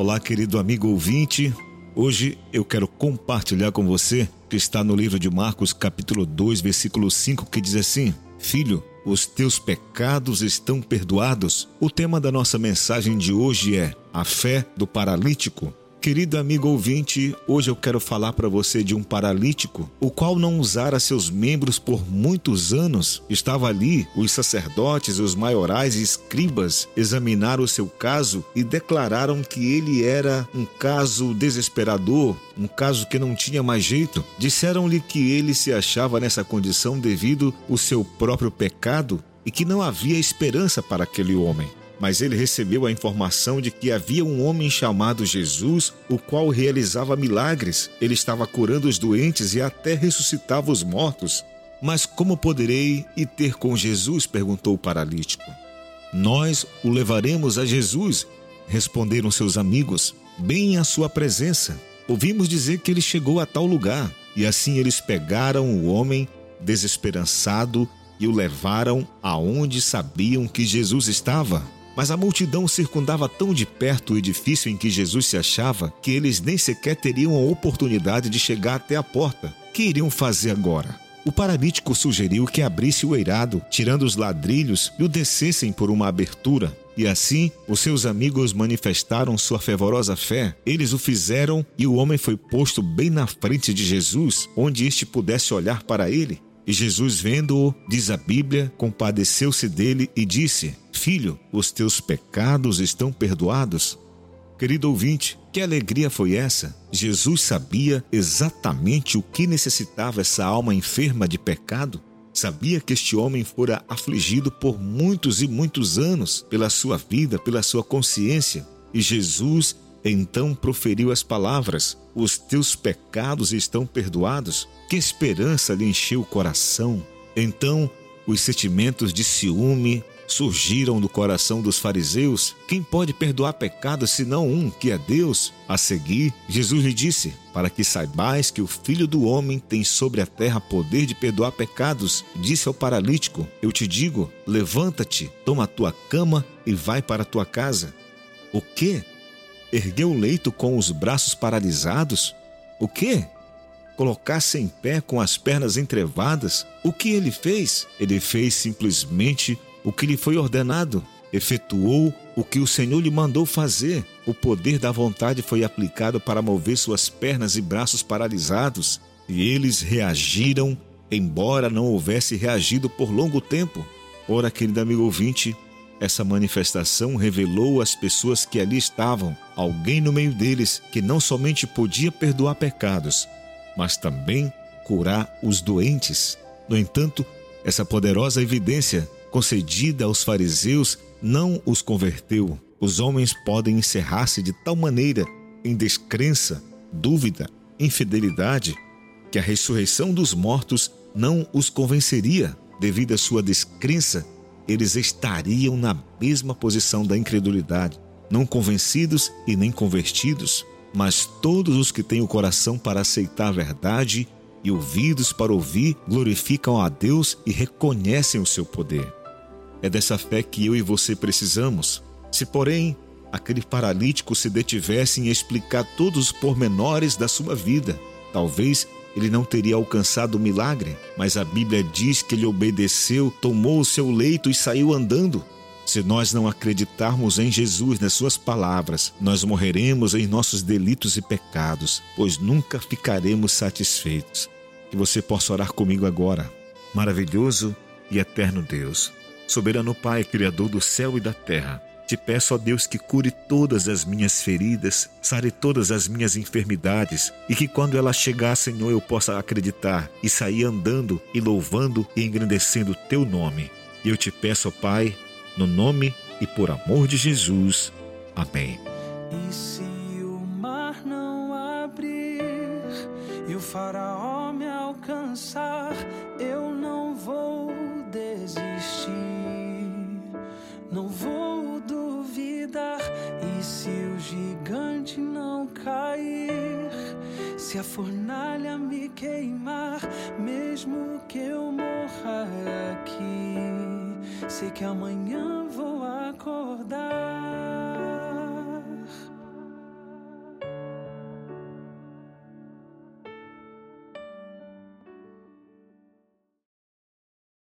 Olá, querido amigo ouvinte. Hoje eu quero compartilhar com você que está no livro de Marcos, capítulo 2, versículo 5, que diz assim: Filho, os teus pecados estão perdoados. O tema da nossa mensagem de hoje é a fé do paralítico. Querido amigo ouvinte, hoje eu quero falar para você de um paralítico, o qual não usara seus membros por muitos anos. Estava ali, os sacerdotes, os maiorais e escribas examinaram o seu caso e declararam que ele era um caso desesperador, um caso que não tinha mais jeito. Disseram-lhe que ele se achava nessa condição devido ao seu próprio pecado e que não havia esperança para aquele homem mas ele recebeu a informação de que havia um homem chamado Jesus, o qual realizava milagres. Ele estava curando os doentes e até ressuscitava os mortos. Mas como poderei ir ter com Jesus? perguntou o paralítico. Nós o levaremos a Jesus, responderam seus amigos, bem à sua presença. Ouvimos dizer que ele chegou a tal lugar, e assim eles pegaram o homem desesperançado e o levaram aonde sabiam que Jesus estava. Mas a multidão circundava tão de perto o edifício em que Jesus se achava que eles nem sequer teriam a oportunidade de chegar até a porta. Que iriam fazer agora? O paralítico sugeriu que abrisse o eirado, tirando os ladrilhos e o descessem por uma abertura. E assim, os seus amigos manifestaram sua fervorosa fé. Eles o fizeram e o homem foi posto bem na frente de Jesus, onde este pudesse olhar para ele. E Jesus, vendo-o, diz a Bíblia, compadeceu-se dele e disse: Filho, os teus pecados estão perdoados. Querido ouvinte, que alegria foi essa? Jesus sabia exatamente o que necessitava essa alma enferma de pecado. Sabia que este homem fora afligido por muitos e muitos anos pela sua vida, pela sua consciência. E Jesus então proferiu as palavras: Os teus pecados estão perdoados. Que esperança lhe encheu o coração. Então, os sentimentos de ciúme surgiram no coração dos fariseus. Quem pode perdoar pecados senão um, que é Deus? A seguir, Jesus lhe disse: Para que saibais que o Filho do Homem tem sobre a terra poder de perdoar pecados, disse ao paralítico: Eu te digo, levanta-te, toma a tua cama e vai para a tua casa. O que? Ergueu o leito com os braços paralisados? O que? colocar-se em pé com as pernas entrevadas, o que ele fez? Ele fez simplesmente o que lhe foi ordenado, efetuou o que o Senhor lhe mandou fazer. O poder da vontade foi aplicado para mover suas pernas e braços paralisados, e eles reagiram, embora não houvesse reagido por longo tempo. Ora, querido amigo ouvinte, essa manifestação revelou às pessoas que ali estavam alguém no meio deles que não somente podia perdoar pecados, mas também curar os doentes. No entanto, essa poderosa evidência concedida aos fariseus não os converteu. Os homens podem encerrar-se de tal maneira em descrença, dúvida, infidelidade, que a ressurreição dos mortos não os convenceria. Devido à sua descrença, eles estariam na mesma posição da incredulidade, não convencidos e nem convertidos. Mas todos os que têm o coração para aceitar a verdade e ouvidos para ouvir glorificam a Deus e reconhecem o seu poder. É dessa fé que eu e você precisamos. Se, porém, aquele paralítico se detivesse em explicar todos os pormenores da sua vida, talvez ele não teria alcançado o milagre, mas a Bíblia diz que ele obedeceu, tomou o seu leito e saiu andando. Se nós não acreditarmos em Jesus, nas Suas palavras, nós morreremos em nossos delitos e pecados, pois nunca ficaremos satisfeitos. Que você possa orar comigo agora. Maravilhoso e eterno Deus, soberano Pai, Criador do céu e da terra, te peço, ó Deus, que cure todas as minhas feridas, sare todas as minhas enfermidades e que quando ela chegar, Senhor, eu possa acreditar e sair andando e louvando e engrandecendo o teu nome. E eu te peço, ó Pai, no nome e por amor de Jesus. Amém. E se o mar não abrir e o faraó me alcançar, eu não vou desistir, não vou duvidar. E se o gigante não cair, se a fornalha me queimar, mesmo que eu morra aqui sei que amanhã vou acordar.